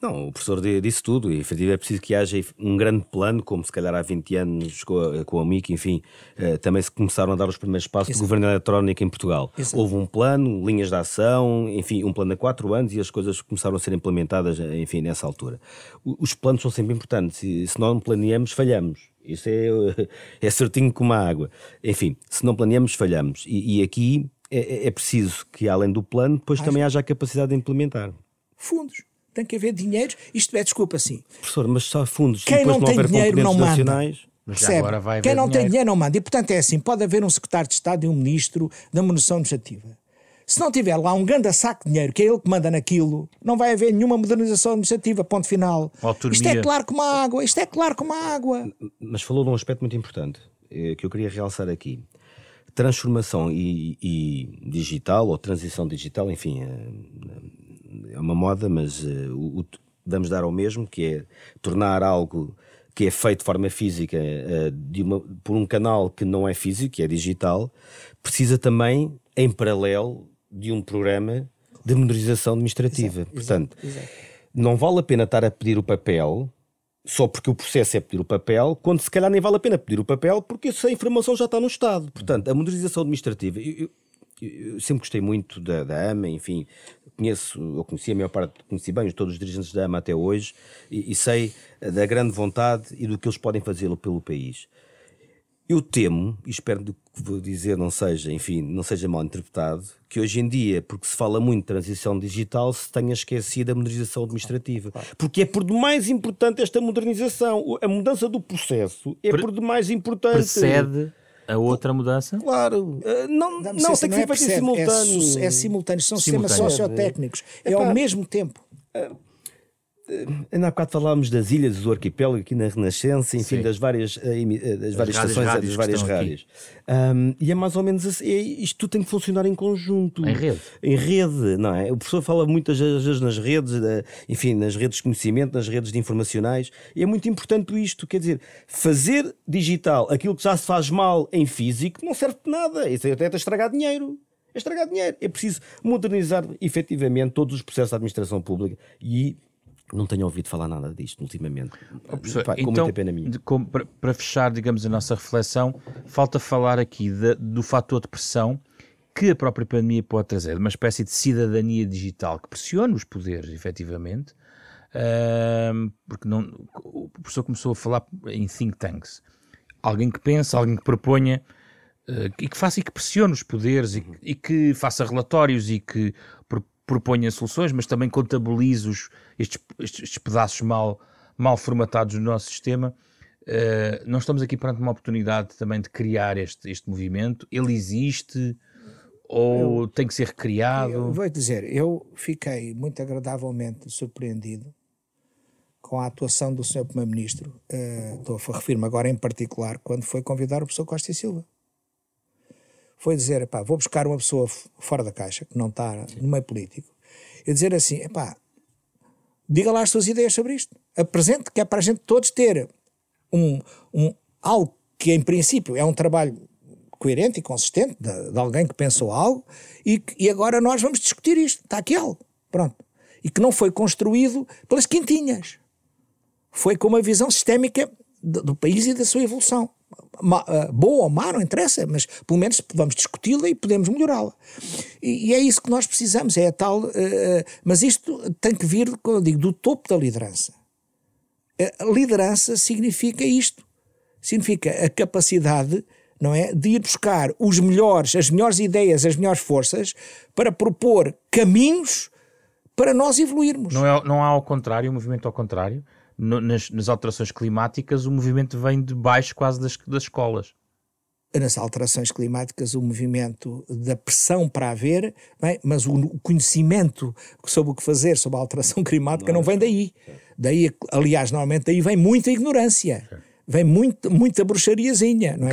Não, o professor disse tudo e efetivamente é preciso que haja um grande plano, como se calhar há 20 anos com a, com a MIC, enfim, uh, também se começaram a dar os primeiros passos Exato. do governo eletrónico em Portugal. Exato. Houve um plano, linhas de ação, enfim, um plano a 4 anos e as coisas começaram a ser implementadas, enfim, nessa altura. Os planos são sempre importantes e se não planeamos, falhamos. Isso é, (laughs) é certinho como a água. Enfim, se não planeamos, falhamos. E, e aqui é, é, preciso que, além do plano, depois Acho... também haja a capacidade de implementar. Fundos tem que haver dinheiro. Isto é, desculpa, sim. Professor, mas só fundos. Quem não, não tem dinheiro não manda. Percebe? Quem não dinheiro. tem dinheiro não manda. E portanto é assim: pode haver um secretário de Estado e um ministro da munição administrativa. Se não tiver lá um grande saco de dinheiro, que é ele que manda naquilo, não vai haver nenhuma modernização administrativa, ponto final. Autonomia. Isto é claro como a água, isto é claro como a água. Mas falou de um aspecto muito importante eh, que eu queria realçar aqui. Transformação e, e digital, ou transição digital, enfim, eh, é uma moda, mas uh, o, vamos dar ao mesmo, que é tornar algo que é feito de forma física uh, de uma, por um canal que não é físico, que é digital, precisa também, em paralelo, de um programa de modernização administrativa. Exato, Portanto, exato, não vale a pena estar a pedir o papel só porque o processo é pedir o papel, quando se calhar nem vale a pena pedir o papel, porque essa informação já está no Estado. Portanto, a modernização administrativa. Eu, eu, eu sempre gostei muito da, da AMA, enfim, conheço, eu conheci a maior parte, conheci bem todos os dirigentes da AMA até hoje e, e sei da grande vontade e do que eles podem fazer pelo país. Eu temo, e espero que vou dizer não seja, enfim, não seja mal interpretado, que hoje em dia, porque se fala muito de transição digital, se tenha esquecido a modernização administrativa. Porque é por demais importante esta modernização. A mudança do processo é por demais importante. Precede a outra mudança? Claro. Uh, não, não, não, tem que ser em simultâneo. É, é simultâneo, são simultâneo. sistemas sociotécnicos. É, é ao mesmo tempo. Uh, Ainda há bocado falávamos das ilhas do arquipélago aqui na Renascença, enfim, Sim. das várias, eh, eh, das várias estações, das várias rádios. Um, e é mais ou menos assim, é, isto tudo tem que funcionar em conjunto. Em rede. Em rede, não é? O professor fala muitas vezes nas redes, enfim, nas redes de conhecimento, nas redes de informacionais, e é muito importante isto, quer dizer, fazer digital aquilo que já se faz mal em físico não serve de nada, isso é até estragar dinheiro. É estragar dinheiro. É preciso modernizar efetivamente todos os processos da administração pública e não tenho ouvido falar nada disto ultimamente. Oh, com então, muita pena minha. De, com, para, para, fechar, digamos, a nossa reflexão, falta falar aqui de, do fator de pressão que a própria pandemia pode trazer, uma espécie de cidadania digital que pressiona os poderes, efetivamente, uh, porque não, o professor começou a falar em think tanks. Alguém que pensa, alguém que proponha uh, e que faça e que pressione os poderes e, e que faça relatórios e que proponha soluções, mas também contabilize os, estes, estes pedaços mal, mal formatados no nosso sistema. Uh, nós estamos aqui perante uma oportunidade também de criar este, este movimento. Ele existe ou eu, tem que ser recriado? Eu vou dizer, eu fiquei muito agradavelmente surpreendido com a atuação do Sr. Primeiro-Ministro, uh, refiro-me agora em particular, quando foi convidar o professor Costa e Silva foi dizer, pá, vou buscar uma pessoa fora da caixa, que não está no meio político, e dizer assim, pá, diga lá as suas ideias sobre isto. Apresente, que é para a gente todos ter um, um, algo que em princípio é um trabalho coerente e consistente de, de alguém que pensou algo e, e agora nós vamos discutir isto. Está aqui algo. Pronto. E que não foi construído pelas quintinhas. Foi com uma visão sistémica do, do país e da sua evolução. Eh, boa ou má, não interessa, mas pelo menos vamos discuti-la e podemos melhorá-la. E, e, é isso que nós precisamos, é a tal. Uh, mas isto tem que vir, como eu digo, do topo da liderança. Liderança significa isto. Significa a capacidade não é, de ir buscar os melhores, as melhores ideias, as melhores forças para propor caminhos para nós evoluirmos. Não, é, não há ao contrário, um movimento ao contrário? no, nas, nas, alterações climáticas, o movimento vem de baixo quase das, das escolas. Nas alterações climáticas, o movimento da pressão para haver, bem, mas o, o, conhecimento sobre o que fazer sobre a alteração (laughs) climática não, não vem daí. Daí, aliás, normalmente daí vem muita ignorância vem muito, muita bruxariazinha, não é?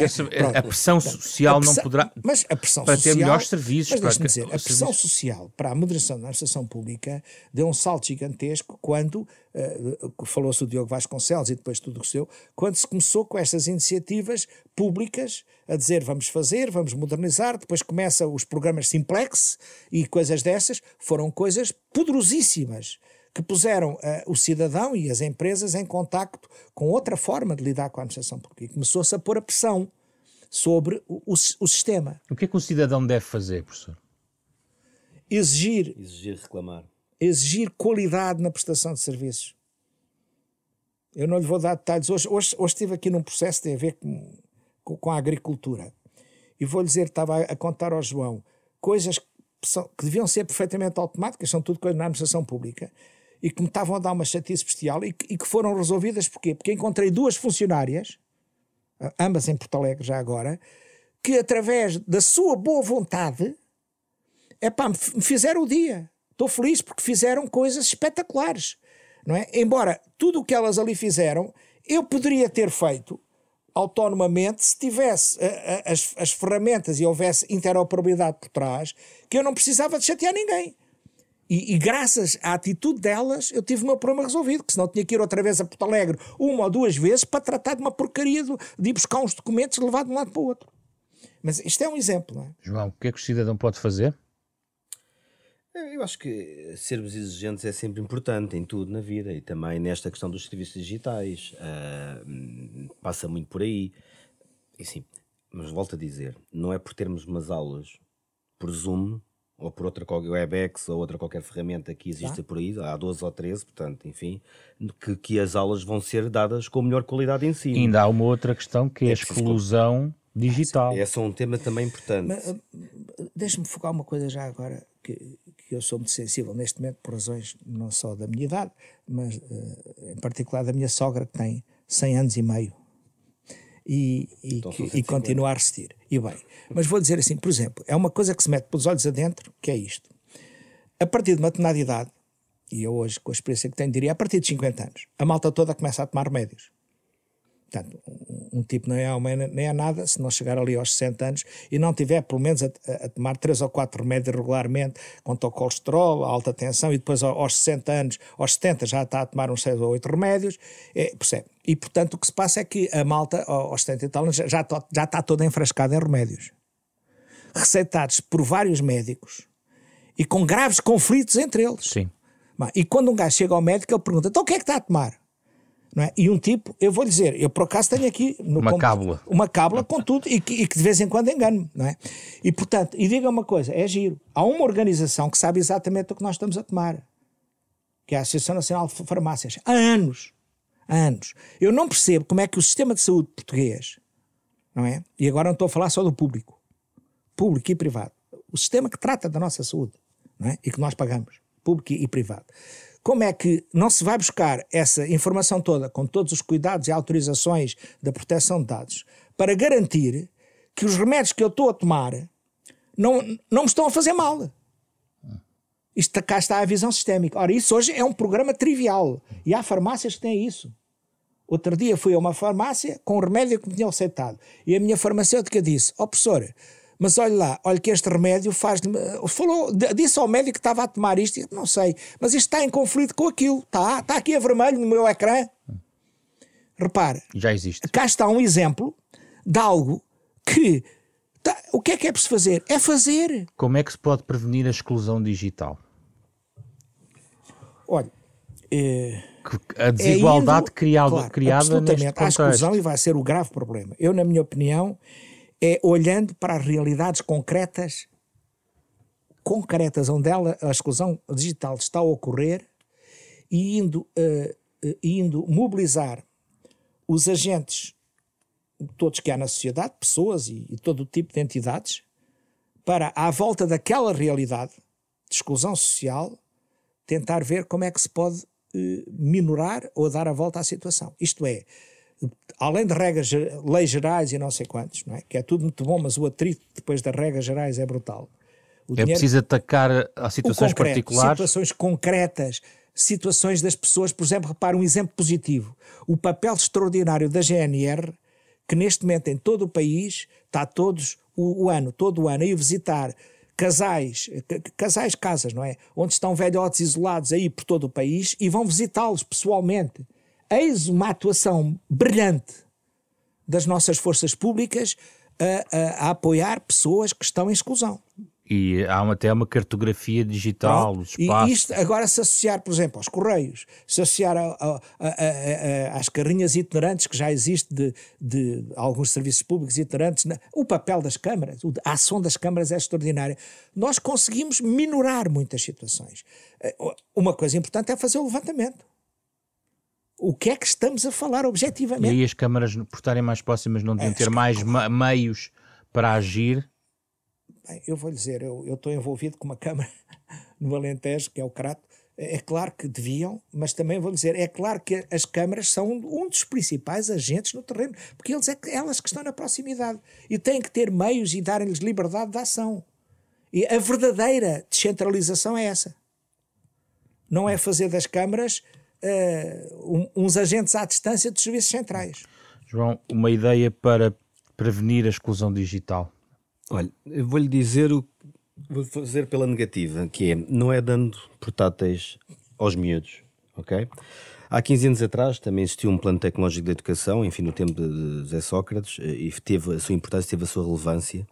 a pressão social a pressão, não poderá. Mas a pressão para social, ter melhores serviços. Mas para dizer, a pressão social para a moderação da administração pública deu um salto gigantesco quando, uh, falou-se do Diogo Vasconcelos e depois tudo o seu, quando se começou com estas iniciativas públicas a dizer vamos fazer, vamos modernizar, depois começam os programas Simplex e coisas dessas, foram coisas poderosíssimas que puseram uh, o cidadão e as empresas em contacto com outra forma de lidar com a administração pública. Começou-se a pôr a pressão sobre o, o, o, sistema. O que é que o cidadão deve fazer, professor? Exigir. Exigir, reclamar. Exigir qualidade na prestação de serviços. Eu não lhe vou dar detalhes. Hoje, hoje, hoje estive aqui num processo que tem a ver com, com, com a agricultura. E vou-lhe dizer, estava a, a contar ao João, coisas que, são, que deviam ser perfeitamente automáticas, são tudo coisas na administração pública, e que me estavam a dar uma chatice bestial e que, e que foram resolvidas porquê? Porque encontrei duas funcionárias, ambas em Porto Alegre já agora, que através da sua boa vontade, é pá, me fizeram o dia. Estou feliz porque fizeram coisas espetaculares, não é? Embora tudo o que elas ali fizeram, eu poderia ter feito autonomamente se tivesse as, as ferramentas e houvesse interoperabilidade por trás, que eu não precisava de chatear ninguém. E, e, graças à atitude delas, eu tive o meu problema resolvido, que senão tinha que ir outra vez a Porto Alegre uma ou duas vezes para tratar de uma porcaria de, de ir buscar uns documentos e levar de um lado para o outro. Mas isto é um exemplo, não é? João, o que é que o cidadão pode fazer? É, eu acho que sermos exigentes é sempre importante em tudo na vida e também nesta questão dos serviços digitais. Uh, passa muito por aí. E sim, mas volto a dizer, não é por termos umas aulas por Zoom ou por outra qualquer WebEx ou outra qualquer ferramenta que exista tá. por aí, há 12 ou 13, portanto, enfim, que, que as aulas vão ser dadas com melhor qualidade em si. Ainda há uma outra questão que é, é a exclusão digital. Esse é um tema também importante. Uh, deixa-me focar uma coisa já agora, que, que eu sou muito sensível neste momento, por razões não só da minha idade, mas uh, em particular da minha sogra, que tem 100 anos e meio e, e, então, e continua a resistir. E bem, mas vou dizer assim, por exemplo, é uma coisa que se mete pelos olhos adentro, que é isto. A partir de uma determinada idade, e eu hoje, com a experiência que tenho, diria a partir de 50 anos, a malta toda começa a tomar remédios. Portanto, um, tipo não é homem nem é nada se não chegar ali aos 60 anos e não tiver pelo menos a, a tomar 3 ou 4 remédios regularmente contra o colesterol, a alta tensão e depois aos 60 anos, aos 70 já está a tomar uns 6 ou 8 remédios, é, percebe? E portanto o que se passa é que a malta aos 70 e tal anos já, já, já está toda enfrascada em remédios receitados por vários médicos e com graves conflitos entre eles. Sim. E quando um gajo chega ao médico, ele pergunta: então o que é que está a tomar? É? E um tipo, eu vou dizer, eu por acaso tenho aqui uma cábula, uma cábula com tudo e que, e que de vez em quando engano, não é? E portanto, e diga uma coisa, é giro. Há uma organização que sabe exatamente o que nós estamos a tomar, que é a Associação Nacional de Farmácias, há anos, há anos. Eu não percebo como é que o sistema de saúde português, não é? E agora não estou a falar só do público, público e privado, o sistema que trata da nossa saúde, não é? E que nós pagamos, público e privado como é que não se vai buscar essa informação toda, com todos os cuidados e autorizações da proteção de dados, para garantir que os remédios que eu estou a tomar não, não me estão a fazer mal? Isto, cá está a visão sistémica. Ora, isso hoje é um programa trivial. E há farmácias que têm isso. Outro dia fui a uma farmácia com um remédio que me tinham aceitado. E a minha farmacêutica disse: Ó oh, professor, mas olha lá, olha que este remédio faz. Falou, disse ao médico que estava a tomar isto, não sei, mas isto está em conflito com aquilo. Está, está aqui a vermelho no meu ecrã. Repare. Já existe. Cá está um exemplo de algo que. Tá, o que é que é preciso fazer? É fazer. Como é que se pode prevenir a exclusão digital? Olha. É, a desigualdade é indo, criada, claro, criada neste contexto. A exclusão e vai ser o grave problema. Eu, na minha opinião, é olhando para as realidades concretas, concretas onde ela, a exclusão digital está a ocorrer e indo, uh, indo mobilizar os agentes, todos que há na sociedade, pessoas e, e todo o tipo de entidades, para, à volta daquela realidade de exclusão social, tentar ver como é que se pode uh, minorar ou dar a volta à situação. Isto é, além de regras, leis gerais e não sei quantos, não é? que é tudo muito bom, mas o atrito depois das regras gerais é brutal. O é dinheiro, preciso atacar a situações concreto, particulares. Situações concretas, situações das pessoas. Por exemplo, repara um exemplo positivo: o papel extraordinário da GNR, que neste momento em todo o país está todos o, o ano, todo o ano, a ir visitar casais, casais, casas, não é? Onde estão velhotes isolados aí por todo o país e vão visitá-los pessoalmente eis uma atuação brilhante das nossas forças públicas a, a, a apoiar pessoas que estão em exclusão. E há até uma cartografia digital dos espaços. E isto, agora, se associar, por exemplo, aos Correios, se associar a, a, a, às carrinhas itinerantes que já existe de, de alguns serviços públicos itinerantes, o papel das câmaras, a ação das câmaras é extraordinária. Nós conseguimos minorar muitas situações. Eh, uma coisa importante é fazer o levantamento o que é que estamos a falar objetivamente. E aí as câmaras, por estarem mais próximas, não deviam é, ter mais meios para agir? Bem, eu vou lhe dizer, eu, eu estou envolvido com uma câmara (laughs) no Alentejo, que é o Crato, é claro que deviam, mas também vou dizer, é claro que as câmaras são um dos principais agentes no terreno, porque eles é elas que estão na proximidade e têm que ter meios e darem-lhes liberdade de ação. E a verdadeira descentralização é essa. Não é fazer das câmaras uh, uns agentes à distância dos serviços centrais. João, uma ideia para prevenir a exclusão digital? Olha, eu vou-lhe dizer o vou fazer pela negativa, que é não é dando portáteis aos miúdos, ok? Há 15 anos atrás também existiu um plano tecnológico de educação, enfim, no tempo de José Sócrates, eh, e teve a sua importância, teve a sua relevância,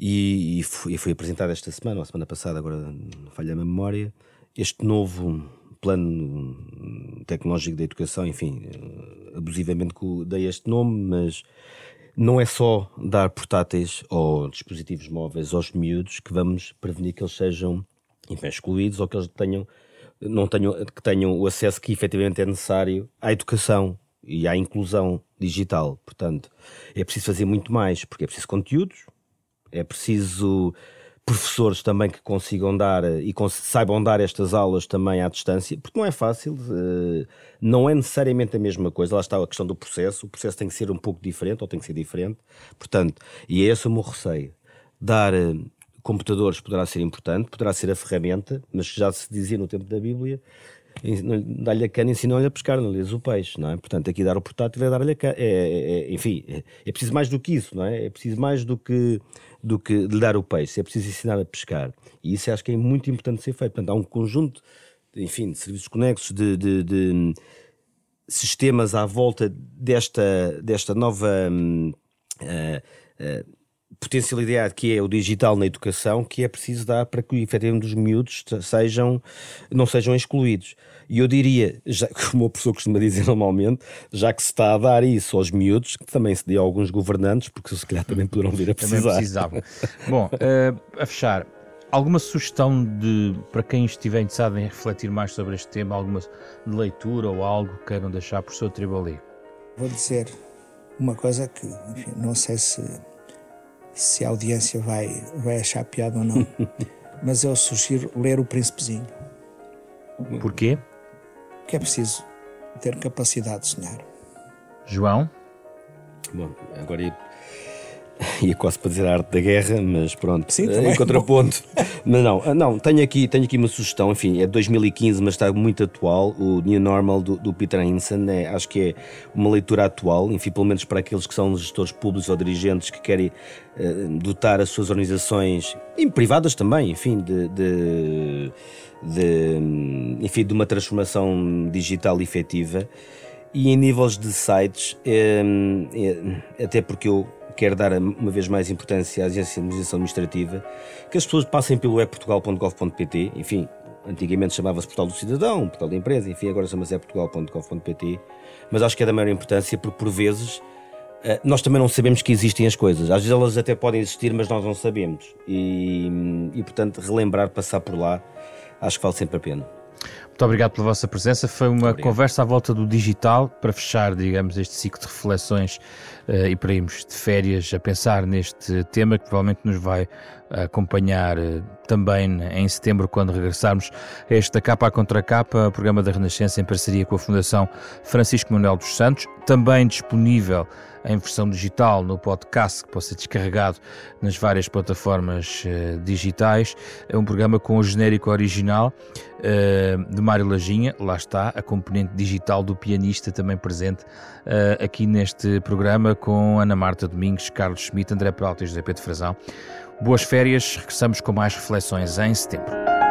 e, foi, e foi apresentado esta semana, ou a semana passada, agora não falha a memória, este novo plano tecnológico da educação, enfim, eh, abusivamente dei este nome, mas não é só dar portáteis ou dispositivos móveis aos miúdos que vamos prevenir que eles sejam enfim, excluídos ou que eles tenham, não tenham, que tenham o acesso que efetivamente é necessário à educação e à inclusão digital. Portanto, é preciso fazer muito mais, porque é preciso conteúdos, é preciso professores também que consigam dar e saibam dar estas aulas também à distância, porque não é fácil, eh, não é necessariamente a mesma coisa. Lá está a questão do processo, o processo tem que ser um pouco diferente ou tem que ser diferente. Portanto, e é esse o meu receio. Dar eh, computadores poderá ser importante, poderá ser a ferramenta, mas já se dizia no tempo da Bíblia dá-lhe a cana e ensinou-lhe a pescar, não lhes o peixe, não é? Portanto, aqui dar o portátil é dar-lhe a cana. É, é, é, enfim, é, é, preciso mais do que isso, não é? É preciso mais do que, do que lhe dar o peixe, é preciso ensinar a pescar. E isso acho que é muito importante ser feito. Portanto, há um conjunto, enfim, de serviços conexos, de, de, de sistemas à volta desta, desta nova. Uh, uh, potencialidade que é o digital na educação que é preciso dar para que efetivamente os miúdos sejam, não sejam excluídos. E eu diria, já, como o professor costuma dizer normalmente, já que se está a dar isso aos miúdos, que também se dê a alguns governantes, porque se calhar também poderão vir a precisar. Também precisavam. Bom, uh, a fechar, alguma sugestão de, para quem estiver interessado em refletir mais sobre este tema, alguma leitura ou algo que queiram deixar por seu Tribali? Vou dizer uma coisa que, enfim, não sei se se a audiência vai, vai achar piada ou não. (laughs) Mas eu sugiro ler O Príncipezinho. Porquê? Porque é preciso ter capacidade de sonhar. João? Bom, agora (laughs) ia quase para dizer a arte da guerra, mas pronto, Sim, em contraponto. (laughs) mas não, ah, não tenho, aqui, tenho aqui uma sugestão, enfim, é 2015, mas está muito atual. O New Normal do, do Peter Hinson, é, acho que é uma leitura atual, enfim, pelo menos para aqueles que são gestores públicos ou dirigentes que querem uh, dotar as suas organizações, e privadas também, enfim, de, de, de, enfim, de uma transformação digital efetiva. E em níveis de sites, é, é, até porque eu quer dar uma vez mais importância à agência de administração administrativa, que as pessoas passem pelo eportugal.gov.pt, enfim, antigamente chamava-se Portal do Cidadão, Portal da Empresa, enfim, agora chama-se eportugal.gov.pt, mas acho que é da maior importância porque por vezes eh, nós também não sabemos que existem as coisas. Às vezes elas até podem existir, mas nós não sabemos. E, e portanto, relembrar, passar por lá, acho que vale sempre a pena. Muito obrigado pela vossa presença. Foi uma conversa à volta do digital para fechar, digamos, este ciclo de reflexões e para irmos de férias a pensar neste tema que provavelmente nos vai acompanhar uh, também em setembro, quando regressarmos a este Capa Contra Capa, programa da Renascença em parceria com a Fundação Francisco Manuel dos Santos, também disponível em versão digital no podcast que pode ser descarregado nas várias plataformas uh, digitais. É um programa com o genérico original uh, de Mário Lajinha, lá está, a componente digital do pianista também presente uh, aqui neste programa com Ana Marta Domingos, Carlos Schmidt, André Peralta e José Pedro Frazão. Boas férias, regressamos com mais reflexões em setembro.